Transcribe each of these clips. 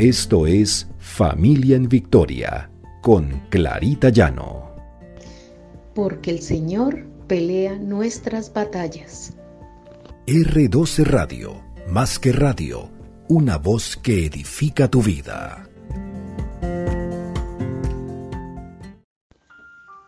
Esto es Familia en Victoria con Clarita Llano. Porque el Señor pelea nuestras batallas. R12 Radio, más que radio, una voz que edifica tu vida.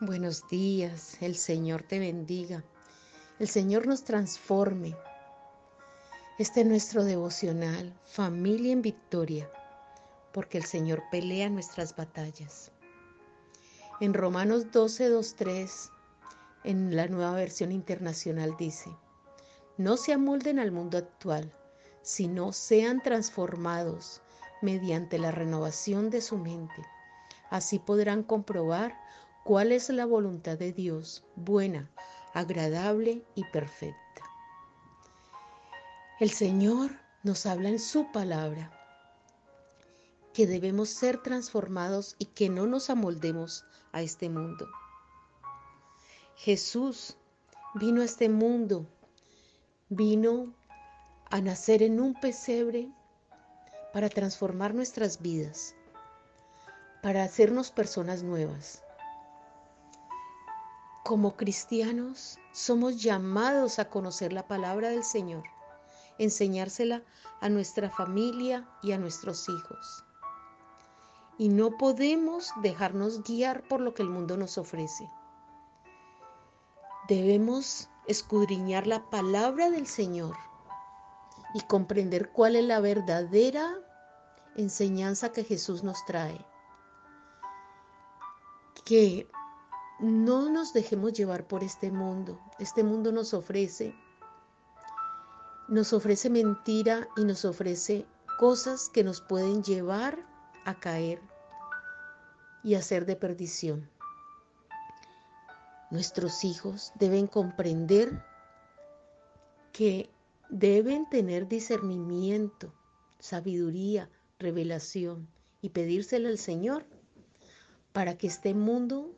Buenos días, el Señor te bendiga, el Señor nos transforme. Este es nuestro devocional, Familia en Victoria porque el Señor pelea nuestras batallas. En Romanos 12, 2, 3, en la nueva versión internacional dice, no se amolden al mundo actual, sino sean transformados mediante la renovación de su mente. Así podrán comprobar cuál es la voluntad de Dios, buena, agradable y perfecta. El Señor nos habla en su palabra que debemos ser transformados y que no nos amoldemos a este mundo. Jesús vino a este mundo, vino a nacer en un pesebre para transformar nuestras vidas, para hacernos personas nuevas. Como cristianos somos llamados a conocer la palabra del Señor, enseñársela a nuestra familia y a nuestros hijos y no podemos dejarnos guiar por lo que el mundo nos ofrece. Debemos escudriñar la palabra del Señor y comprender cuál es la verdadera enseñanza que Jesús nos trae. Que no nos dejemos llevar por este mundo. Este mundo nos ofrece nos ofrece mentira y nos ofrece cosas que nos pueden llevar a caer y a ser de perdición. Nuestros hijos deben comprender que deben tener discernimiento, sabiduría, revelación y pedírselo al Señor para que este mundo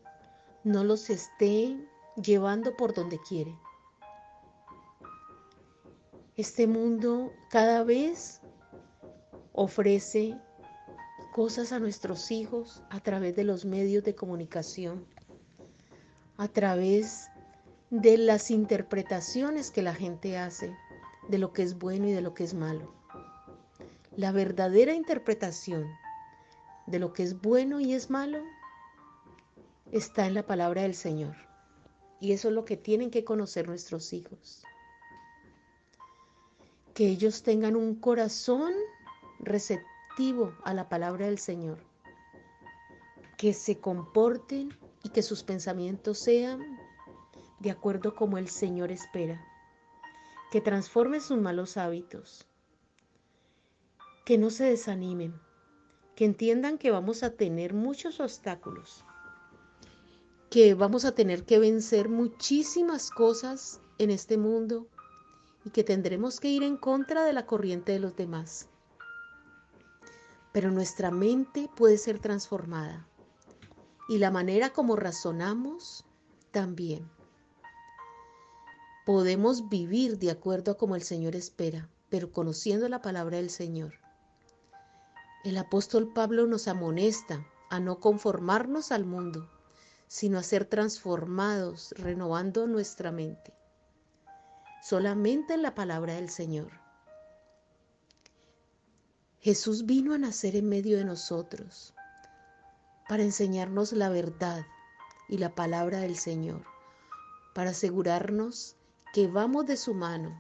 no los esté llevando por donde quiere. Este mundo cada vez ofrece cosas a nuestros hijos a través de los medios de comunicación, a través de las interpretaciones que la gente hace de lo que es bueno y de lo que es malo. La verdadera interpretación de lo que es bueno y es malo está en la palabra del Señor. Y eso es lo que tienen que conocer nuestros hijos. Que ellos tengan un corazón receptivo a la palabra del Señor, que se comporten y que sus pensamientos sean de acuerdo como el Señor espera, que transformen sus malos hábitos, que no se desanimen, que entiendan que vamos a tener muchos obstáculos, que vamos a tener que vencer muchísimas cosas en este mundo y que tendremos que ir en contra de la corriente de los demás pero nuestra mente puede ser transformada y la manera como razonamos también. Podemos vivir de acuerdo a como el Señor espera, pero conociendo la palabra del Señor. El apóstol Pablo nos amonesta a no conformarnos al mundo, sino a ser transformados, renovando nuestra mente. Solamente en la palabra del Señor. Jesús vino a nacer en medio de nosotros para enseñarnos la verdad y la palabra del Señor, para asegurarnos que vamos de su mano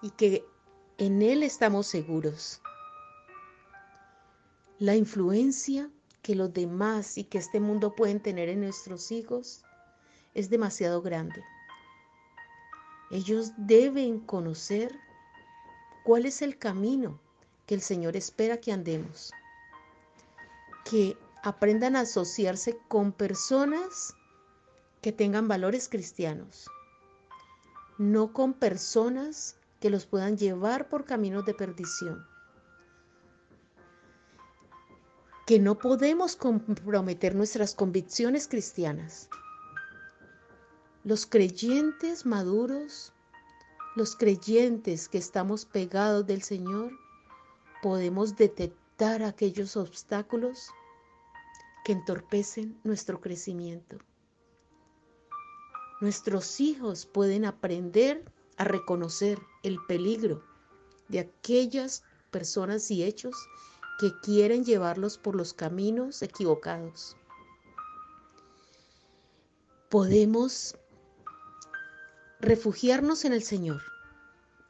y que en Él estamos seguros. La influencia que los demás y que este mundo pueden tener en nuestros hijos es demasiado grande. Ellos deben conocer cuál es el camino que el Señor espera que andemos. Que aprendan a asociarse con personas que tengan valores cristianos, no con personas que los puedan llevar por caminos de perdición. Que no podemos comprometer nuestras convicciones cristianas. Los creyentes maduros, los creyentes que estamos pegados del Señor, podemos quitar aquellos obstáculos que entorpecen nuestro crecimiento. Nuestros hijos pueden aprender a reconocer el peligro de aquellas personas y hechos que quieren llevarlos por los caminos equivocados. Podemos refugiarnos en el Señor,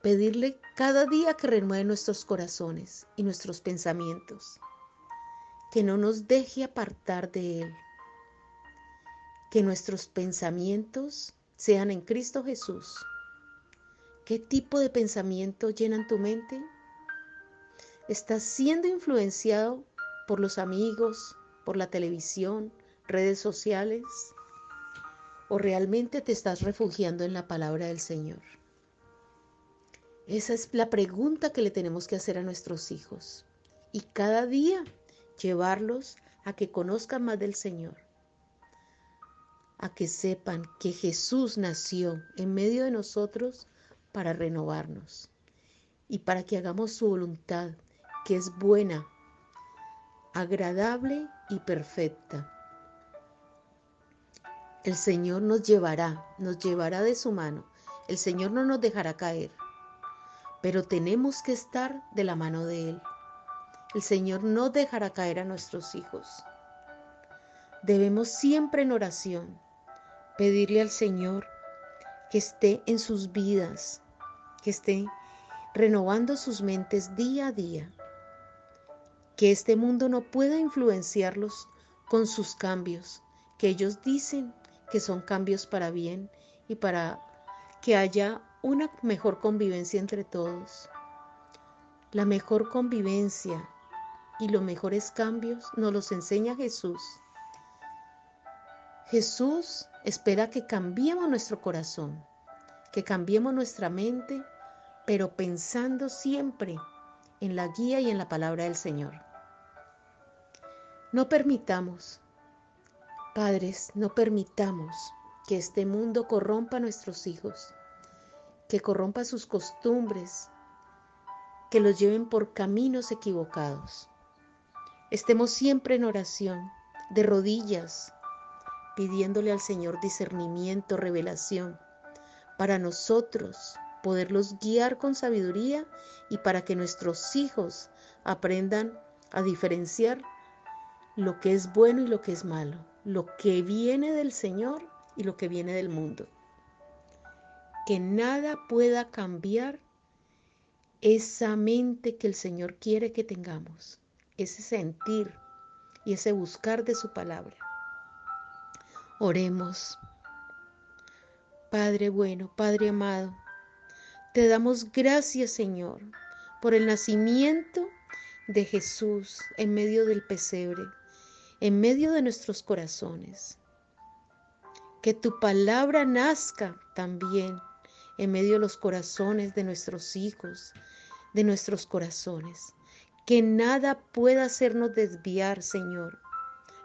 pedirle cada día que renueve nuestros corazones y nuestros pensamientos, que no nos deje apartar de Él, que nuestros pensamientos sean en Cristo Jesús. ¿Qué tipo de pensamiento llenan tu mente? ¿Estás siendo influenciado por los amigos, por la televisión, redes sociales? ¿O realmente te estás refugiando en la palabra del Señor? Esa es la pregunta que le tenemos que hacer a nuestros hijos. Y cada día llevarlos a que conozcan más del Señor. A que sepan que Jesús nació en medio de nosotros para renovarnos y para que hagamos su voluntad que es buena, agradable y perfecta. El Señor nos llevará, nos llevará de su mano. El Señor no nos dejará caer, pero tenemos que estar de la mano de Él. El Señor no dejará caer a nuestros hijos. Debemos siempre en oración pedirle al Señor que esté en sus vidas, que esté renovando sus mentes día a día, que este mundo no pueda influenciarlos con sus cambios, que ellos dicen que son cambios para bien y para que haya una mejor convivencia entre todos. La mejor convivencia y los mejores cambios nos los enseña Jesús. Jesús espera que cambiemos nuestro corazón, que cambiemos nuestra mente, pero pensando siempre en la guía y en la palabra del Señor. No permitamos, padres, no permitamos que este mundo corrompa a nuestros hijos, que corrompa sus costumbres, que los lleven por caminos equivocados. Estemos siempre en oración, de rodillas, pidiéndole al Señor discernimiento, revelación, para nosotros poderlos guiar con sabiduría y para que nuestros hijos aprendan a diferenciar lo que es bueno y lo que es malo, lo que viene del Señor y lo que viene del mundo. Que nada pueda cambiar esa mente que el Señor quiere que tengamos, ese sentir y ese buscar de su palabra. Oremos. Padre bueno, Padre amado, te damos gracias Señor por el nacimiento de Jesús en medio del pesebre en medio de nuestros corazones. Que tu palabra nazca también en medio de los corazones de nuestros hijos, de nuestros corazones. Que nada pueda hacernos desviar, Señor,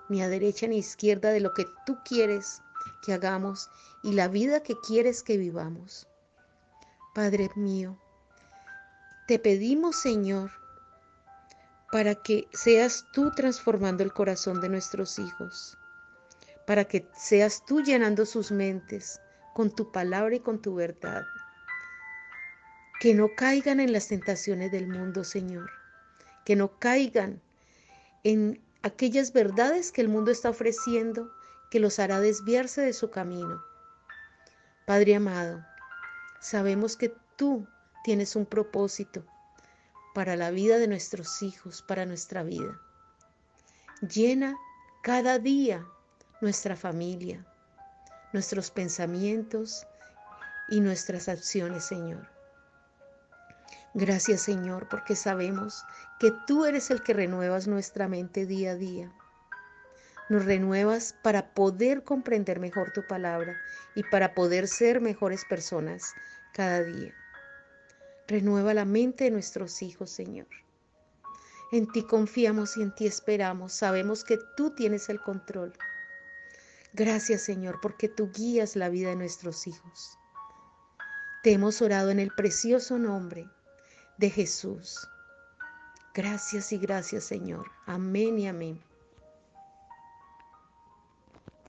ni a derecha ni a izquierda de lo que tú quieres que hagamos y la vida que quieres que vivamos. Padre mío, te pedimos, Señor, para que seas tú transformando el corazón de nuestros hijos, para que seas tú llenando sus mentes con tu palabra y con tu verdad. Que no caigan en las tentaciones del mundo, Señor, que no caigan en aquellas verdades que el mundo está ofreciendo que los hará desviarse de su camino. Padre amado, sabemos que tú tienes un propósito para la vida de nuestros hijos, para nuestra vida. Llena cada día nuestra familia, nuestros pensamientos y nuestras acciones, Señor. Gracias, Señor, porque sabemos que tú eres el que renuevas nuestra mente día a día. Nos renuevas para poder comprender mejor tu palabra y para poder ser mejores personas cada día. Renueva la mente de nuestros hijos, Señor. En ti confiamos y en ti esperamos. Sabemos que tú tienes el control. Gracias, Señor, porque tú guías la vida de nuestros hijos. Te hemos orado en el precioso nombre de Jesús. Gracias y gracias, Señor. Amén y amén.